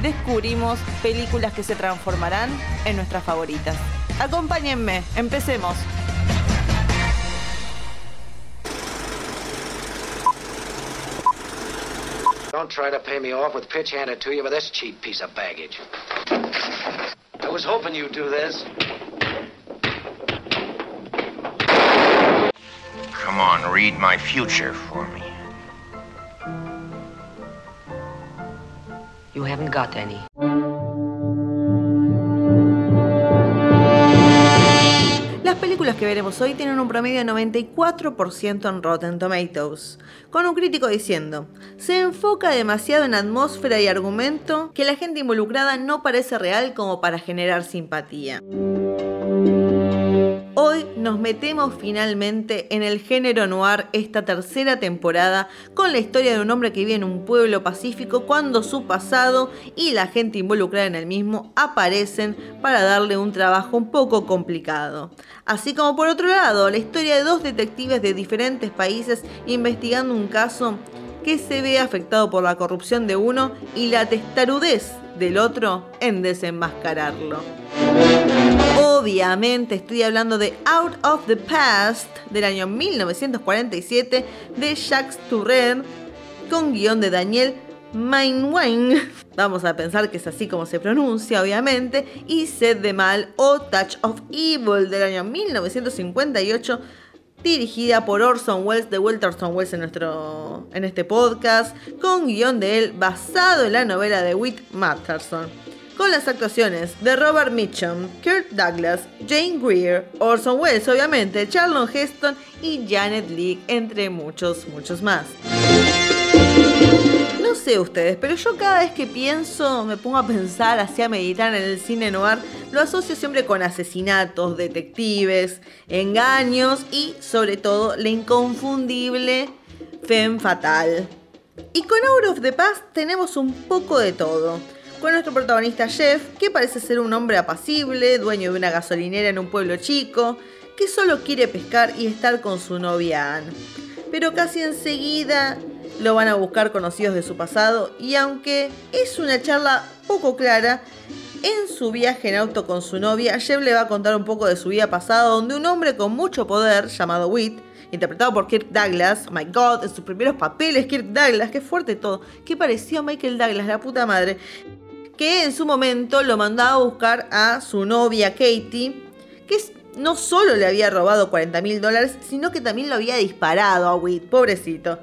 descubrimos películas que se transformarán en nuestras favoritas. Acompáñenme, empecemos. Don't try to pay me off with pitch handed to you with this cheap piece of baggage. I was hoping you'd do this. Come on, read my future for me. You haven't got any. Las películas que veremos hoy tienen un promedio de 94% en Rotten Tomatoes, con un crítico diciendo, se enfoca demasiado en atmósfera y argumento que la gente involucrada no parece real como para generar simpatía. Hoy nos metemos finalmente en el género noir esta tercera temporada con la historia de un hombre que vive en un pueblo pacífico cuando su pasado y la gente involucrada en el mismo aparecen para darle un trabajo un poco complicado. Así como por otro lado, la historia de dos detectives de diferentes países investigando un caso que se ve afectado por la corrupción de uno y la testarudez del otro en desenmascararlo. Obviamente estoy hablando de Out of the Past del año 1947 de Jacques Tourret con guion de Daniel Mainwain. Vamos a pensar que es así como se pronuncia, obviamente. Y Sed de Mal o Touch of Evil del año 1958 dirigida por Orson Welles, de vuelta Orson Welles en, nuestro, en este podcast, con guion de él basado en la novela de Whit Matterson. Con las actuaciones de Robert Mitchum, Kurt Douglas, Jane Greer, Orson Welles obviamente, Charlton Heston y Janet Leigh, entre muchos, muchos más. No sé ustedes, pero yo cada vez que pienso, me pongo a pensar, así a meditar en el cine noir, lo asocio siempre con asesinatos, detectives, engaños y sobre todo la inconfundible femme fatal. Y con Out of the Past tenemos un poco de todo. Con nuestro protagonista Jeff, que parece ser un hombre apacible, dueño de una gasolinera en un pueblo chico, que solo quiere pescar y estar con su novia Anne. Pero casi enseguida lo van a buscar conocidos de su pasado y aunque es una charla poco clara, en su viaje en auto con su novia, Jeff le va a contar un poco de su vida pasada, donde un hombre con mucho poder, llamado Whit, interpretado por Kirk Douglas, oh my god, en sus primeros papeles, Kirk Douglas, qué fuerte todo, qué pareció a Michael Douglas, la puta madre, que en su momento lo mandaba a buscar a su novia Katie, que no solo le había robado 40 mil dólares, sino que también lo había disparado a Whit, pobrecito.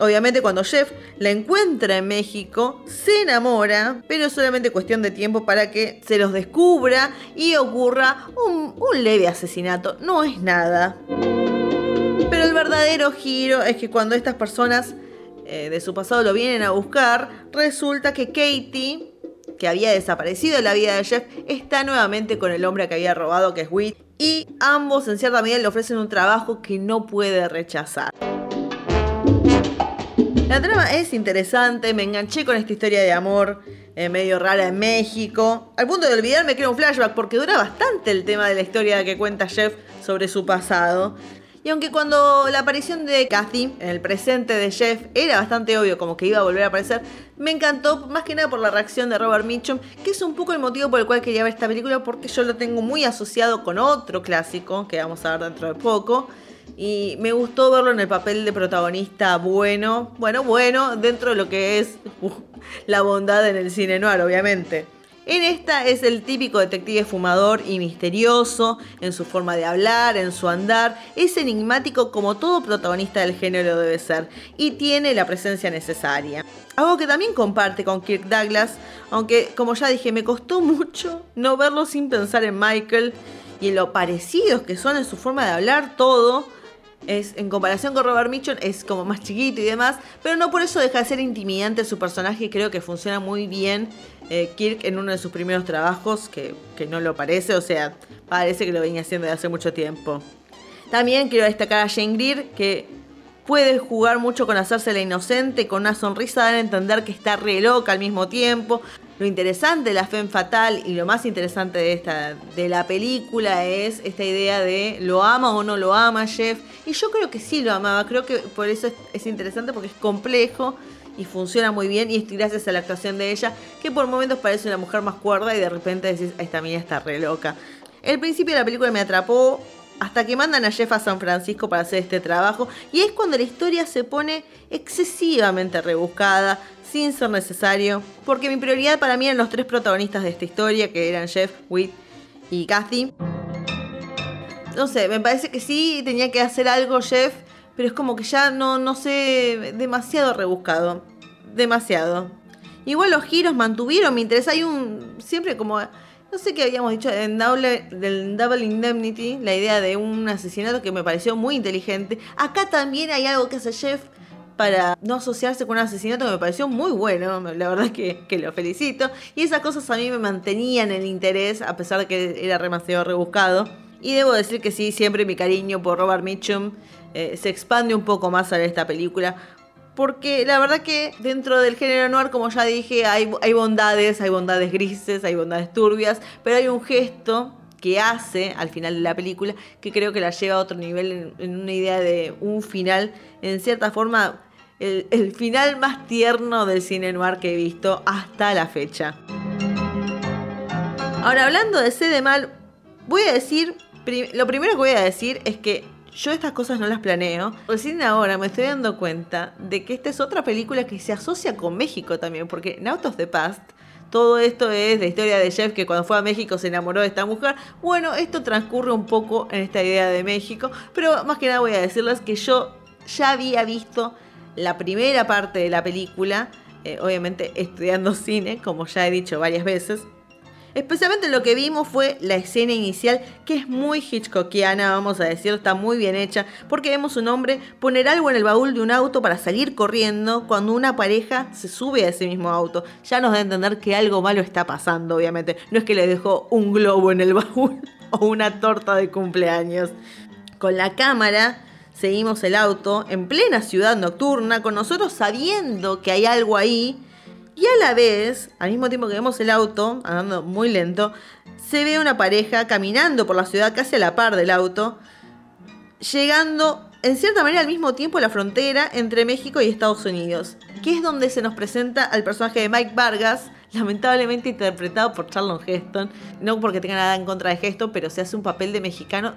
Obviamente cuando Jeff la encuentra en México, se enamora, pero es solamente cuestión de tiempo para que se los descubra y ocurra un, leve asesinato. No es nada. Pero el verdadero giro es que cuando estas personas eh, de su pasado lo vienen a buscar, resulta que Katie, que había desaparecido de la vida de Jeff, está nuevamente con el hombre que había robado, que es Whit, y ambos en cierta medida le ofrecen un trabajo que no puede rechazar. La trama es interesante, me enganché con esta historia de amor eh, medio rara en México, al punto de olvidarme que era un flashback porque dura bastante el tema de la historia que cuenta Jeff sobre su pasado. Y aunque cuando la aparición de Kathy en el presente de Jeff era bastante obvio como que iba a volver a aparecer, me encantó más que nada por la reacción de Robert Mitchum, que es un poco el motivo por el cual quería ver esta película porque yo lo tengo muy asociado con otro clásico que vamos a ver dentro de poco. Y me gustó verlo en el papel de protagonista bueno, bueno, bueno, dentro de lo que es uh, la bondad en el cine noir, obviamente. En esta es el típico detective fumador y misterioso en su forma de hablar, en su andar, es enigmático como todo protagonista del género debe ser y tiene la presencia necesaria. Algo que también comparte con Kirk Douglas, aunque como ya dije me costó mucho no verlo sin pensar en Michael y en lo parecidos que son en su forma de hablar todo, Es, en comparación con Robert Mitchum es como más chiquito y demás, pero no por eso deja de ser intimidante su personaje y creo que funciona muy bien eh, Kirk en uno de sus primeros trabajos, que, que no lo parece, o sea, parece que lo venía haciendo desde hace mucho tiempo. También quiero destacar a Jane Greer, que puede jugar mucho con hacerse la inocente, con una sonrisa, dar a entender que está re loca al mismo tiempo. Lo interesante de la Femme Fatal y lo más interesante de, esta, de la película es esta idea de lo ama o no lo ama Jeff. Y yo creo que sí lo amaba, creo que por eso es, es interesante porque es complejo y funciona muy bien y es gracias a la actuación de ella que por momentos parece una mujer más cuerda y de repente decís, esta mía está re loca. El principio de la película me atrapó, hasta que mandan a Jeff a San Francisco para hacer este trabajo y es cuando la historia se pone excesivamente rebuscada, sin ser necesario, porque mi prioridad para mí eran los tres protagonistas de esta historia, que eran Jeff, Whit y Kathy. No sé, me parece que sí tenía que hacer algo Jeff, pero es como que ya no, no sé, demasiado rebuscado, demasiado. Igual los giros mantuvieron mi interés, hay un, siempre como no sé qué habíamos dicho en Double, del Double Indemnity, la idea de un asesinato que me pareció muy inteligente. Acá también hay algo que hace Jeff para no asociarse con un asesinato que me pareció muy bueno, la verdad que, que, lo felicito. Y esas cosas a mí me mantenían el interés, a pesar de que era demasiado rebuscado. Y debo decir que sí, siempre mi cariño por Robert Mitchum eh, se expande un poco más a esta película. Porque la verdad que dentro del género noir, como ya dije, hay, hay bondades, hay bondades grises, hay bondades turbias, pero hay un gesto que hace al final de la película que creo que la lleva a otro nivel en, una idea de un final, en cierta forma, el, final más tierno del cine noir que he visto hasta la fecha. Ahora, hablando de C mal, voy a decir, lo primero que voy a decir es que yo estas cosas no las planeo. Recién ahora me estoy dando cuenta de que esta es otra película que se asocia con México también, porque en Out of Past todo esto es la historia de Jeff que cuando fue a México se enamoró de esta mujer. Bueno, esto transcurre un poco en esta idea de México, pero más que nada voy a decirles que yo ya había visto la primera parte de la película, eh, obviamente estudiando cine, como ya he dicho varias veces. Especialmente lo que vimos fue la escena inicial, que es muy Hitchcockiana, vamos a decirlo, está muy bien hecha, porque vemos un hombre poner algo en el baúl de un auto para salir corriendo cuando una pareja se sube a ese mismo auto. Ya nos da a entender que algo malo está pasando, obviamente. No es que le dejó un globo en el baúl o una torta de cumpleaños. Con la cámara seguimos el auto en plena ciudad nocturna, con nosotros sabiendo que hay algo ahí y a la vez, al mismo tiempo que vemos el auto andando muy lento, se ve una pareja caminando por la ciudad casi a la par del auto, llegando en cierta manera al mismo tiempo a la frontera entre México y Estados Unidos, que es donde se nos presenta al personaje de Mike Vargas, lamentablemente interpretado por Charlon Heston, no porque tenga nada en contra de Heston, pero se hace un papel de mexicano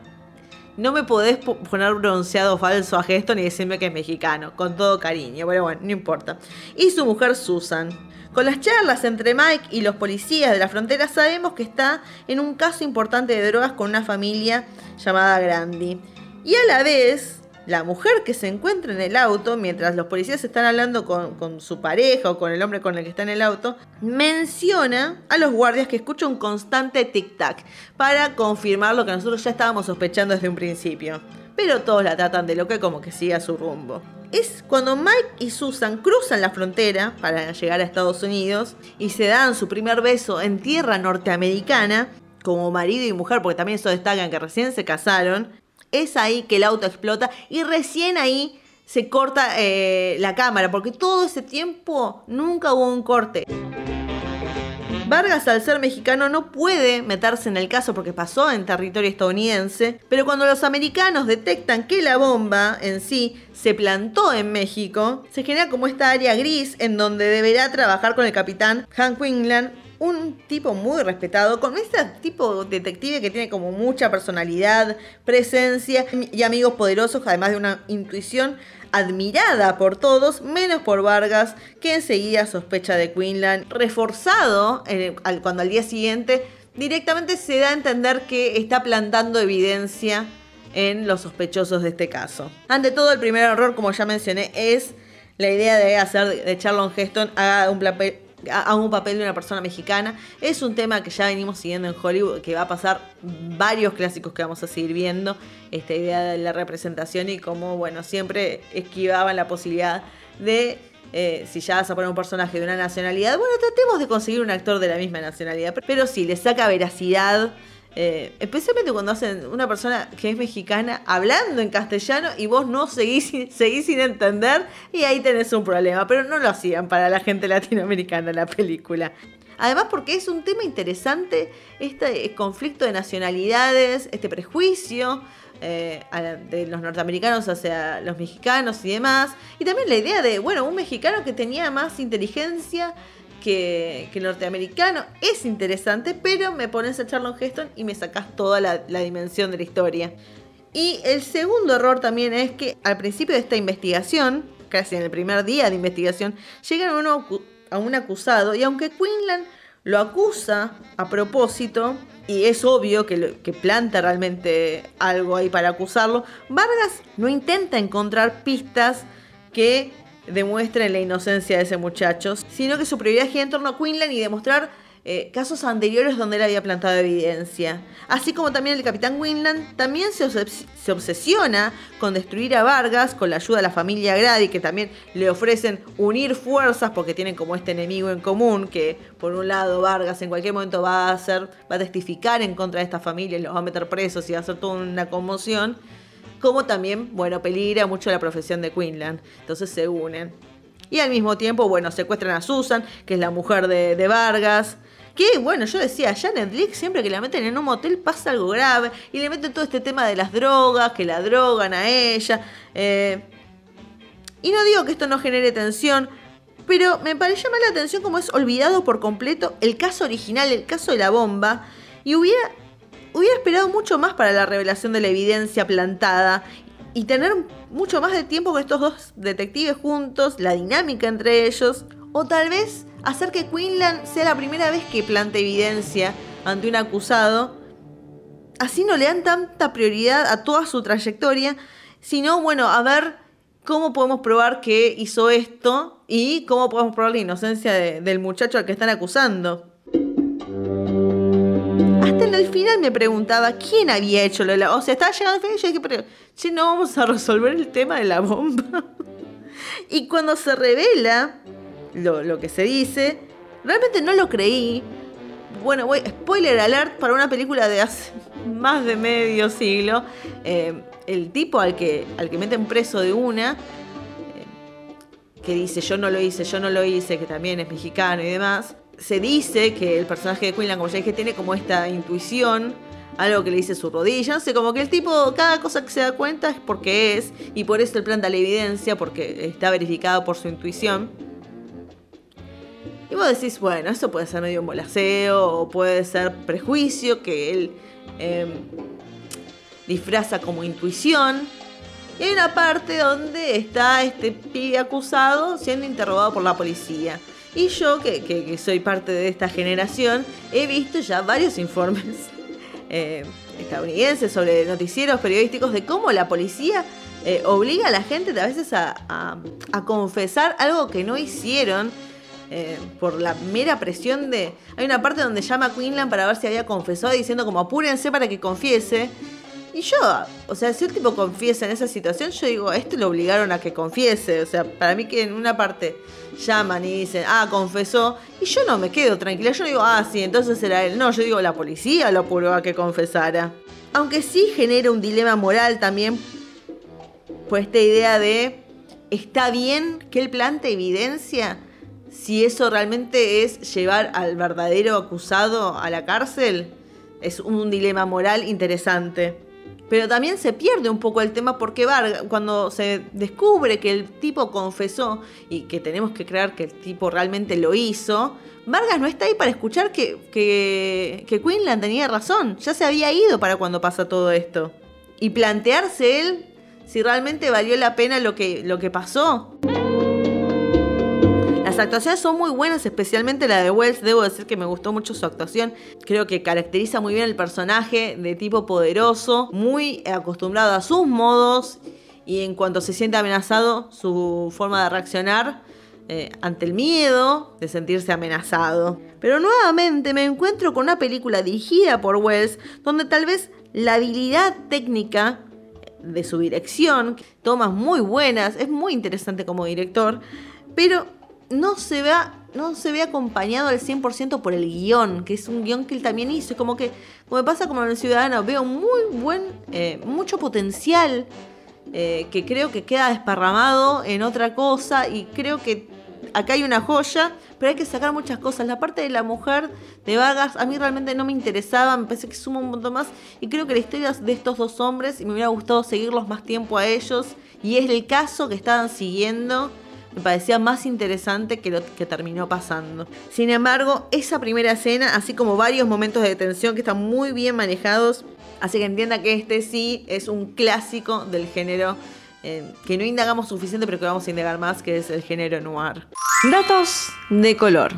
no me podés poner bronceado falso a Heston y decirme que es mexicano, con todo cariño, pero bueno, no importa. Y su mujer Susan. Con las charlas entre Mike y los policías de la frontera sabemos que está en un caso importante de drogas con una familia llamada Grandi. Y a la vez, la mujer que se encuentra en el auto, mientras los policías están hablando con, su pareja o con el hombre con el que está en el auto, menciona a los guardias que escucha un constante tic-tac para confirmar lo que nosotros ya estábamos sospechando desde un principio. Pero todos la tratan de loca como que siga su rumbo. Es cuando Mike y Susan cruzan la frontera para llegar a Estados Unidos y se dan su primer beso en tierra norteamericana, como marido y mujer, porque también eso destacan que recién se casaron, es ahí que el auto explota y recién ahí se corta eh, la cámara, porque todo ese tiempo nunca hubo un corte. Vargas, al ser mexicano, no puede meterse en el caso porque pasó en territorio estadounidense, pero cuando los americanos detectan que la bomba en sí se plantó en México, se genera como esta área gris en donde deberá trabajar con el capitán Hank Wingland, un tipo muy respetado, con este tipo detective que tiene como mucha personalidad, presencia y amigos poderosos, además de una intuición admirada por todos, menos por Vargas, que enseguida sospecha de Quinlan, reforzado al, cuando al día siguiente directamente se da a entender que está plantando evidencia en los sospechosos de este caso. Ante todo, el primer error, como ya mencioné, es la idea de hacer de Charlon Heston haga un, a un papel de una persona mexicana. Es un tema que ya venimos siguiendo en Hollywood, que va a pasar varios clásicos que vamos a seguir viendo, esta idea de la representación y cómo, bueno, siempre esquivaban la posibilidad de, eh, si ya vas a poner un personaje de una nacionalidad, bueno, tratemos de conseguir un actor de la misma nacionalidad, pero sí, le saca veracidad eh, especialmente cuando hacen una persona que es mexicana hablando en castellano y vos no seguís, seguís sin entender y ahí tenés un problema. Pero no lo hacían para la gente latinoamericana la película. Además porque es un tema interesante este conflicto de nacionalidades, este prejuicio eh, de los norteamericanos hacia los mexicanos y demás. Y también la idea de, bueno, un mexicano que tenía más inteligencia que, el norteamericano. Es interesante, pero me pones a Charlton Heston y me sacas toda la, dimensión de la historia. Y el segundo error también es que al principio de esta investigación, casi en el primer día de investigación, llegan a, uno, a un acusado y aunque Quinlan lo acusa a propósito, y es obvio que, que, planta realmente algo ahí para acusarlo, Vargas no intenta encontrar pistas que demuestren la inocencia de ese muchacho, sino que su prioridad gira en torno a Quinlan y demostrar eh, casos anteriores donde él había plantado evidencia. Así como también el capitán Quinlan también se, se, obsesiona con destruir a Vargas con la ayuda de la familia Grady, que también le ofrecen unir fuerzas porque tienen como este enemigo en común, que por un lado Vargas en cualquier momento va a hacer, va a testificar en contra de esta familia y los va a meter presos y va a hacer toda una conmoción como también, bueno, peligra mucho la profesión de Quinlan. Entonces se unen. Y al mismo tiempo, bueno, secuestran a Susan, que es la mujer de, Vargas. Que, bueno, yo decía, Janet Leigh siempre que la meten en un motel pasa algo grave. Y le meten todo este tema de las drogas, que la drogan a ella. Eh, y no digo que esto no genere tensión, pero me parece más la atención como es olvidado por completo el caso original, el caso de la bomba. Y hubiera hubiera esperado mucho más para la revelación de la evidencia plantada y tener mucho más de tiempo con estos dos detectives juntos, la dinámica entre ellos, o tal vez hacer que Quinlan sea la primera vez que plante evidencia ante un acusado. Así no le dan tanta prioridad a toda su trayectoria, sino, bueno, a ver cómo podemos probar que hizo esto y cómo podemos probar la inocencia del muchacho al que están acusando al final me preguntaba quién había hecho lo de la... O sea, estaba llegando al final y yo dije, pero, che, no vamos a resolver el tema de la bomba. y cuando se revela lo, que se dice, realmente no lo creí. Bueno, spoiler alert para una película de hace más de medio siglo. Eh, el tipo al que, al que meten preso de una, eh, que dice yo no lo hice, yo no lo hice, que también es mexicano y demás, se dice que el personaje de Quinlan, como ya dije, tiene como esta intuición, algo que le dice su rodilla, no sé, como que el tipo, cada cosa que se da cuenta es porque es, y por eso el plan da la evidencia, porque está verificado por su intuición. Y vos decís, bueno, eso puede ser medio un o puede ser prejuicio, que él em, disfraza como intuición. Y hay una parte donde está este pibe acusado siendo interrogado por la policía. Y yo, que, soy parte de esta generación, he visto ya varios informes eh, estadounidenses sobre noticieros periodísticos de cómo la policía eh, obliga a la gente a veces a, confesar algo que no hicieron. Eh, por la mera presión de... Hay una parte donde llama a Quinlan para ver si había confesado diciendo como apúrense para que confiese. Y yo, o sea, si un tipo confiesa en esa situación, yo digo, esto lo obligaron a que confiese. O sea, para mí que en una parte llaman y dicen, ah, confesó, y yo no me quedo tranquila, yo digo, ah, sí, entonces era él. No, yo digo, la policía lo apuró a que confesara. Aunque sí genera un dilema moral también, pues esta idea de, ¿está bien que él plante evidencia? Si eso realmente es llevar al verdadero acusado a la cárcel, es un dilema moral interesante. Pero también se pierde un poco el tema porque Vargas, cuando se descubre que el tipo confesó y que tenemos que creer que el tipo realmente lo hizo, Vargas no está ahí para escuchar que, que, que Quinlan tenía razón. Ya se había ido para cuando pasa todo esto. Y plantearse él si realmente valió la pena lo que, lo que pasó. Las actuaciones son muy buenas, especialmente la de Wells. Debo decir que me gustó mucho su actuación. Creo que caracteriza muy bien el personaje de tipo poderoso, muy acostumbrado a sus modos y en cuanto se siente amenazado, su forma de reaccionar eh, ante el miedo de sentirse amenazado. Pero nuevamente me encuentro con una película dirigida por Wells, donde tal vez la habilidad técnica de su dirección, tomas muy buenas, es muy interesante como director, pero no se ve, no se ve acompañado al 100% por el guion, que es un guion que él también hizo. Como que, como me pasa como en el Ciudadano, veo muy buen, eh, mucho potencial eh, que creo que queda desparramado en otra cosa y creo que acá hay una joya, pero hay que sacar muchas cosas. La parte de la mujer de Vargas a mí realmente no me interesaba, me parece que suma un montón más y creo que la historia de estos dos hombres y me hubiera gustado seguirlos más tiempo a ellos y es el caso que estaban siguiendo me parecía más interesante que lo que terminó pasando. Sin embargo, esa primera escena, así como varios momentos de tensión que están muy bien manejados, hace que entienda que este sí es un clásico del género eh, que no indagamos suficiente, pero que vamos a indagar más, que es el género noir. Datos de color.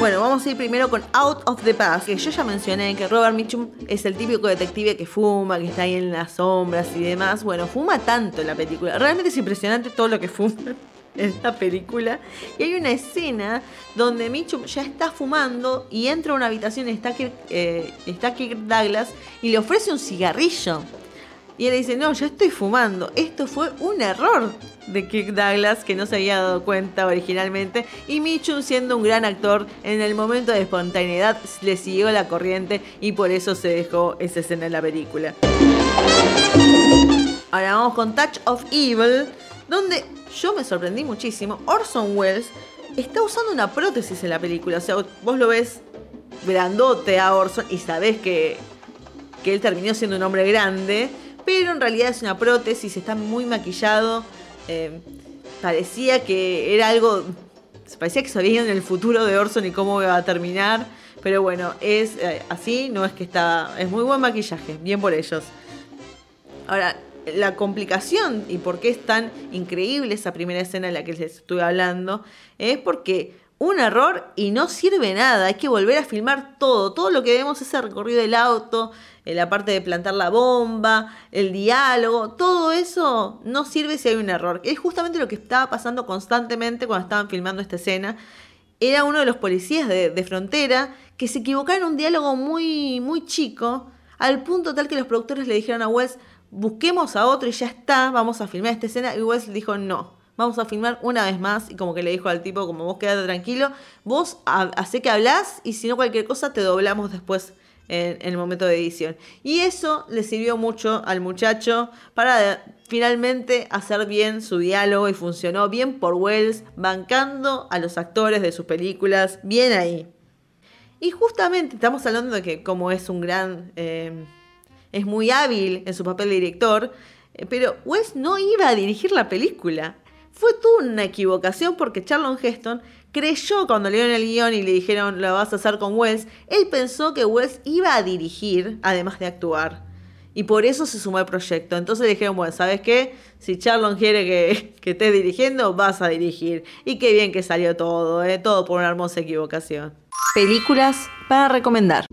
Bueno, vamos a ir primero con Out of the Past, que yo ya mencioné que Robert Mitchum es el típico detective que fuma, que está ahí en las sombras y demás. Bueno, fuma tanto en la película. Realmente es impresionante todo lo que fuma en esta película. Y hay una escena donde Mitchum ya está fumando y entra a una habitación y está Kirk, eh, está Kirk Douglas y le ofrece un cigarrillo. Y él dice, no, yo estoy fumando. Esto fue un error de Kirk Douglas que no se había dado cuenta originalmente. Y Mitchum, siendo un gran actor, en el momento de espontaneidad le siguió la corriente y por eso se dejó esa escena en la película. Ahora vamos con Touch of Evil, donde yo me sorprendí muchísimo. Orson Welles está usando una prótesis en la película. O sea, vos lo ves grandote a Orson y sabés que, que él terminó siendo un hombre grande pero en realidad es una prótesis, está muy maquillado. Eh, parecía que era algo. Parecía que sabían el futuro de Orson y cómo iba a terminar. Pero bueno, es eh, así, no es que está. Es muy buen maquillaje, bien por ellos. Ahora, la complicación y por qué es tan increíble esa primera escena en la que les estuve hablando es porque un error y no sirve nada. Hay que volver a filmar todo. Todo lo que vemos, ese recorrido del auto, la parte de plantar la bomba, el diálogo, todo eso no sirve si hay un error. Es justamente lo que estaba pasando constantemente cuando estaban filmando esta escena. Era uno de los policías de, frontera que se equivocaron en un diálogo muy, muy chico, al punto tal que los productores le dijeron a Wes, busquemos a otro y ya está, vamos a filmar esta escena. Y Wes dijo, no, vamos a filmar una vez más. Y como que le dijo al tipo, como vos quedate tranquilo, vos hace que hablas y si no cualquier cosa te doblamos después en, el momento de edición. Y eso le sirvió mucho al muchacho para finalmente hacer bien su diálogo y funcionó bien por Wells, bancando a los actores de sus películas, bien ahí. Y justamente estamos hablando de que como es un gran... Eh, es muy hábil en su papel de director, eh, pero Wells no iba a dirigir la película. Fue toda una equivocación porque Charlon Heston creyó cuando le dieron el guion y le dijeron lo vas a hacer con Wells, él pensó que Wells iba a dirigir además de actuar. Y por eso se sumó al proyecto. Entonces le dijeron, bueno, ¿sabes qué? Si Charlon quiere que, que estés dirigiendo, vas a dirigir. Y qué bien que salió todo, ¿eh? todo por una hermosa equivocación. Películas para recomendar.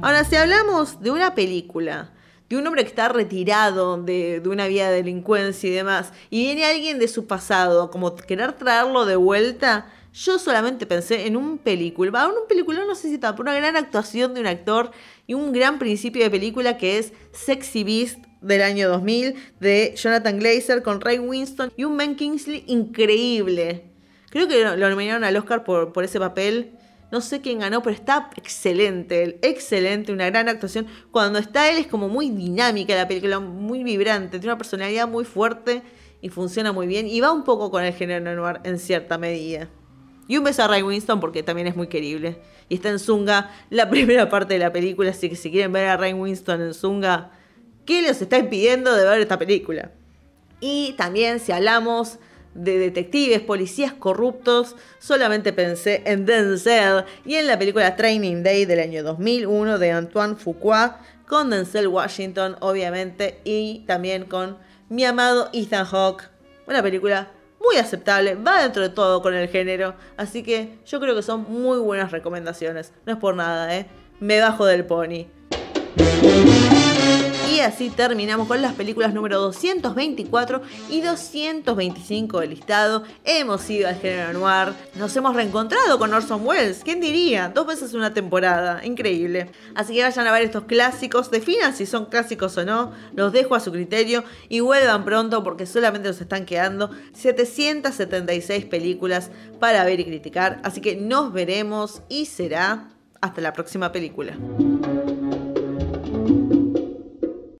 Ahora, si hablamos de una película de un hombre que está retirado de, una vida de delincuencia y demás, y viene alguien de su pasado, como querer traerlo de vuelta, yo solamente pensé en un película, en un película no sé si está, pero una gran actuación de un actor y un gran principio de película que es Sexy Beast del año 2000 de Jonathan Glazer con Ray Winston y un Ben Kingsley increíble. Creo que lo nominaron al Oscar por, por ese papel no sé quién ganó, pero está excelente, excelente, una gran actuación. Cuando está él es como muy dinámica la película, muy vibrante, tiene una personalidad muy fuerte y funciona muy bien y va un poco con el género noir en cierta medida. Y un beso a Ray Winston porque también es muy querible. Y está en Zunga la primera parte de la película, así que si quieren ver a Ray Winston en Zunga, ¿qué les está impidiendo de ver esta película? Y también si hablamos de detectives, policías corruptos, solamente pensé en Denzel y en la película Training Day del año 2001 de Antoine Fuqua, con Denzel Washington, obviamente, y también con mi amado Ethan Hawke. Una película muy aceptable, va dentro de todo con el género, así que yo creo que son muy buenas recomendaciones. No es por nada, ¿eh? Me bajo del pony. Y así terminamos con las películas número 224 y 225 del listado. Hemos ido al género noir, nos hemos reencontrado con Orson Welles, ¿quién diría? Dos veces una temporada, increíble. Así que vayan a ver estos clásicos, definan si son clásicos o no, los dejo a su criterio y vuelvan pronto porque solamente nos están quedando 776 películas para ver y criticar. Así que nos veremos y será hasta la próxima película.